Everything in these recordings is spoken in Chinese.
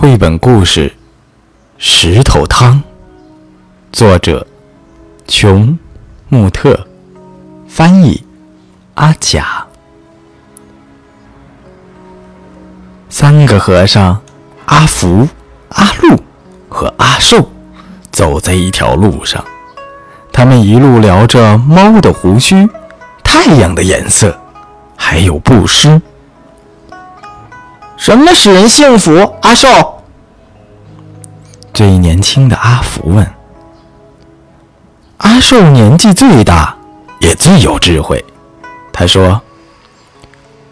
绘本故事《石头汤》，作者琼·穆特，翻译阿甲。三个和尚阿福、阿禄和阿寿走在一条路上，他们一路聊着猫的胡须、太阳的颜色，还有布施。什么使人幸福？阿寿，最年轻的阿福问。阿寿年纪最大，也最有智慧。他说：“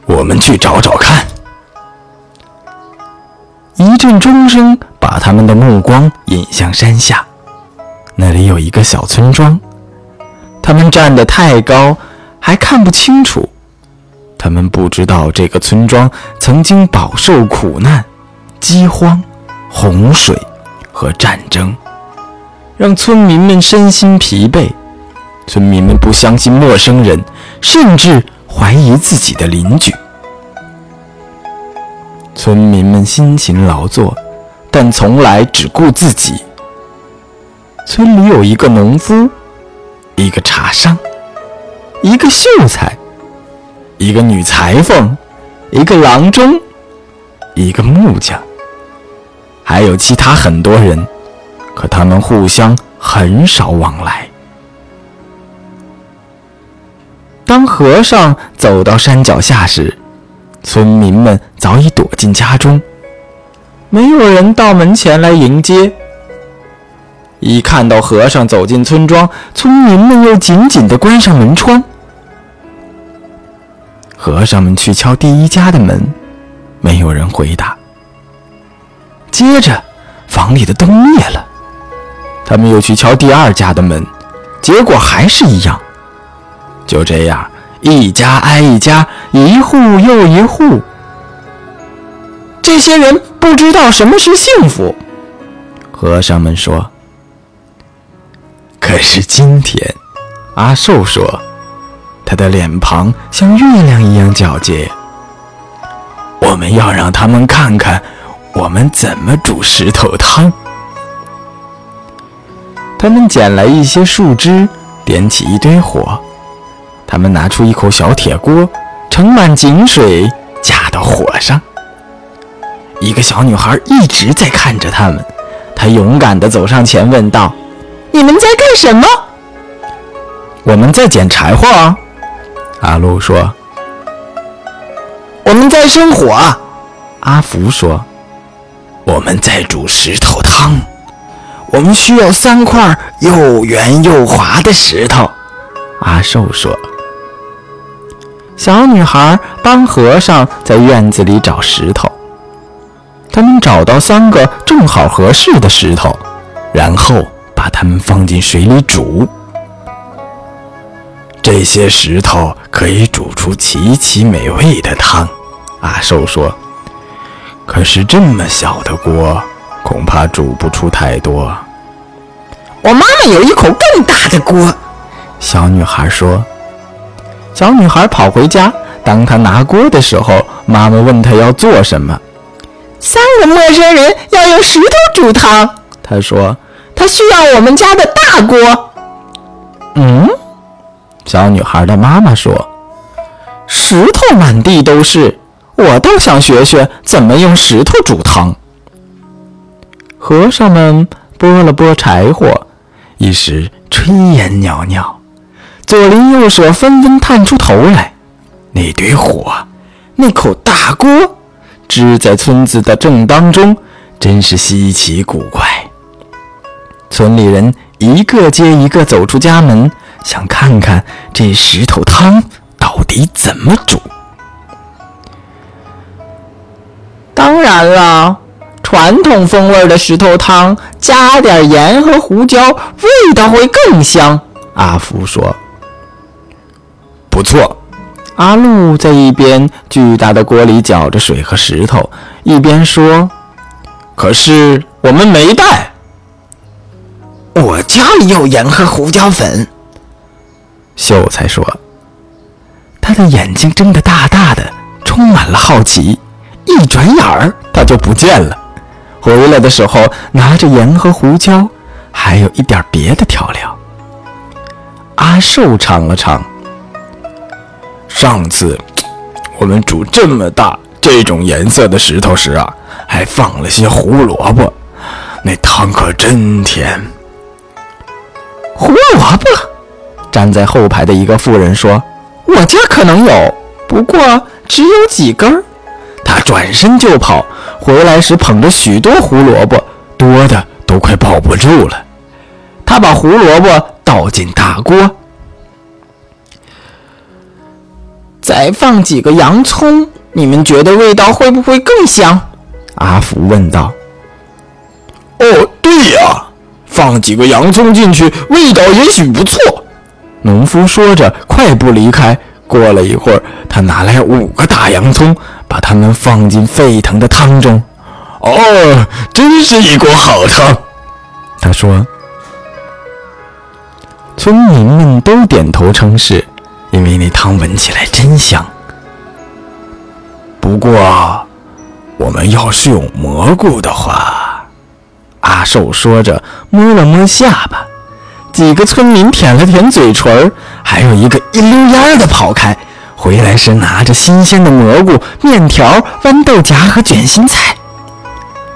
我们去找找看。”一阵钟声把他们的目光引向山下，那里有一个小村庄。他们站得太高，还看不清楚。他们不知道这个村庄曾经饱受苦难、饥荒、洪水和战争，让村民们身心疲惫。村民们不相信陌生人，甚至怀疑自己的邻居。村民们辛勤劳作，但从来只顾自己。村里有一个农夫，一个茶商，一个秀才。一个女裁缝，一个郎中，一个木匠，还有其他很多人，可他们互相很少往来。当和尚走到山脚下时，村民们早已躲进家中，没有人到门前来迎接。一看到和尚走进村庄，村民们又紧紧地关上门窗。和尚们去敲第一家的门，没有人回答。接着，房里的灯灭了。他们又去敲第二家的门，结果还是一样。就这样，一家挨一家，一户又一户。这些人不知道什么是幸福。和尚们说。可是今天，阿寿说。他的脸庞像月亮一样皎洁。我们要让他们看看我们怎么煮石头汤。他们捡来一些树枝，点起一堆火。他们拿出一口小铁锅，盛满井水，架到火上。一个小女孩一直在看着他们。她勇敢地走上前，问道：“你们在干什么？”“我们在捡柴火。”啊阿禄说：“我们在生火。”阿福说：“我们在煮石头汤。我们需要三块又圆又滑的石头。”阿寿说：“小女孩帮和尚在院子里找石头。他们找到三个正好合适的石头，然后把它们放进水里煮。”这些石头可以煮出极其美味的汤，阿寿说。可是这么小的锅，恐怕煮不出太多。我妈妈有一口更大的锅，小女孩说。小女孩跑回家，当她拿锅的时候，妈妈问她要做什么。三个陌生人要用石头煮汤，她说。她需要我们家的大锅。嗯。小女孩的妈妈说：“石头满地都是，我倒想学学怎么用石头煮汤。”和尚们拨了拨柴火，一时炊烟袅袅，左邻右舍纷纷探出头来。那堆火，那口大锅，支在村子的正当中，真是稀奇古怪。村里人一个接一个走出家门。想看看这石头汤到底怎么煮？当然了，传统风味的石头汤加点盐和胡椒，味道会更香。阿福说：“不错。”阿禄在一边巨大的锅里搅着水和石头，一边说：“可是我们没带。我家里有盐和胡椒粉。”秀才说：“他的眼睛睁得大大的，充满了好奇。一转眼儿，他就不见了。回来的时候拿着盐和胡椒，还有一点别的调料。阿寿尝了尝，上次我们煮这么大这种颜色的石头时啊，还放了些胡萝卜，那汤可真甜。胡萝卜，站在后排的一个妇人说：“我家可能有，不过只有几根儿。”他转身就跑，回来时捧着许多胡萝卜，多的都快抱不住了。他把胡萝卜倒进大锅，再放几个洋葱，你们觉得味道会不会更香？阿福问道。“哦，对呀。”放几个洋葱进去，味道也许不错。农夫说着，快步离开。过了一会儿，他拿来五个大洋葱，把它们放进沸腾的汤中。哦，真是一锅好汤，他说。村民们都点头称是，因为那汤闻起来真香。不过，我们要是有蘑菇的话。阿寿说着，摸了摸下巴。几个村民舔了舔嘴唇，还有一个一溜烟的跑开。回来时拿着新鲜的蘑菇、面条、豌豆荚和卷心菜。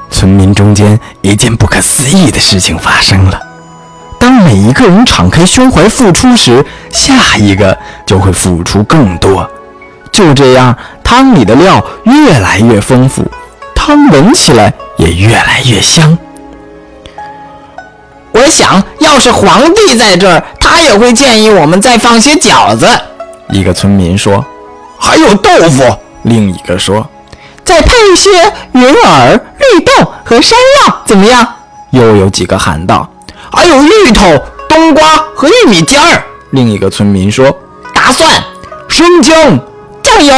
村民中间一件不可思议的事情发生了：当每一个人敞开胸怀付出时，下一个就会付出更多。就这样，汤里的料越来越丰富，汤闻起来也越来越香。我想要是皇帝在这儿，他也会建议我们再放些饺子。一个村民说：“还有豆腐。”另一个说：“再配一些云耳、绿豆和山药，怎么样？”又有几个喊道：“还有芋头、冬瓜和玉米尖儿。”另一个村民说：“大蒜、生姜、酱油、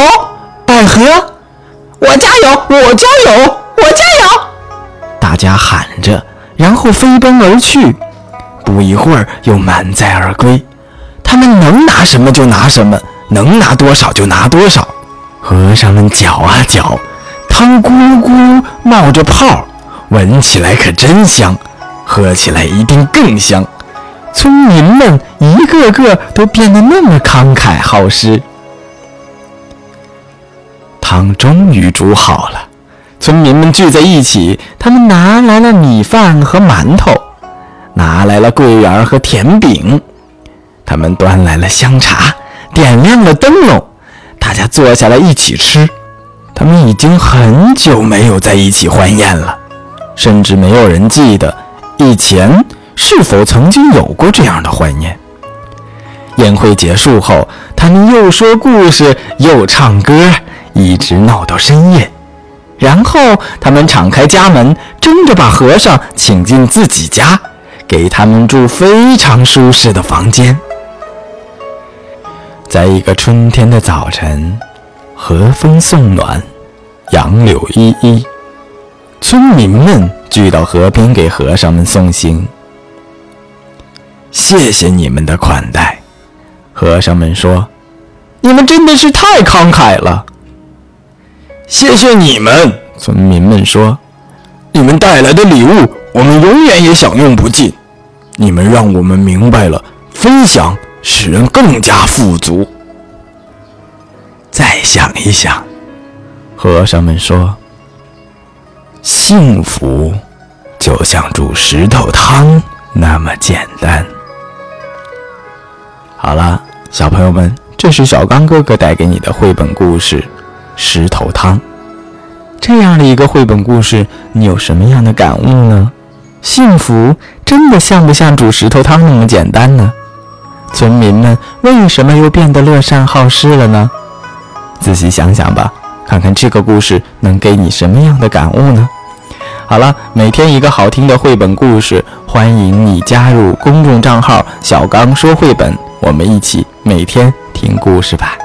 百合。”我家有，我家有，我家有！大家喊着。然后飞奔而去，不一会儿又满载而归。他们能拿什么就拿什么，能拿多少就拿多少。和尚们搅啊搅，汤咕咕冒着泡，闻起来可真香，喝起来一定更香。村民们一个个都变得那么慷慨好施。汤终于煮好了。村民们聚在一起，他们拿来了米饭和馒头，拿来了桂圆和甜饼，他们端来了香茶，点亮了灯笼，大家坐下来一起吃。他们已经很久没有在一起欢宴了，甚至没有人记得以前是否曾经有过这样的欢宴。宴会结束后，他们又说故事，又唱歌，一直闹到深夜。然后他们敞开家门，争着把和尚请进自己家，给他们住非常舒适的房间。在一个春天的早晨，和风送暖，杨柳依依，村民们聚到河边给和尚们送行。谢谢你们的款待，和尚们说：“你们真的是太慷慨了。”谢谢你们，村民们说：“你们带来的礼物，我们永远也享用不尽。你们让我们明白了，分享使人更加富足。”再想一想，和尚们说：“幸福就像煮石头汤那么简单。”好了，小朋友们，这是小刚哥哥带给你的绘本故事。石头汤，这样的一个绘本故事，你有什么样的感悟呢？幸福真的像不像煮石头汤那么简单呢？村民们为什么又变得乐善好施了呢？仔细想想吧，看看这个故事能给你什么样的感悟呢？好了，每天一个好听的绘本故事，欢迎你加入公众账号“小刚说绘本”，我们一起每天听故事吧。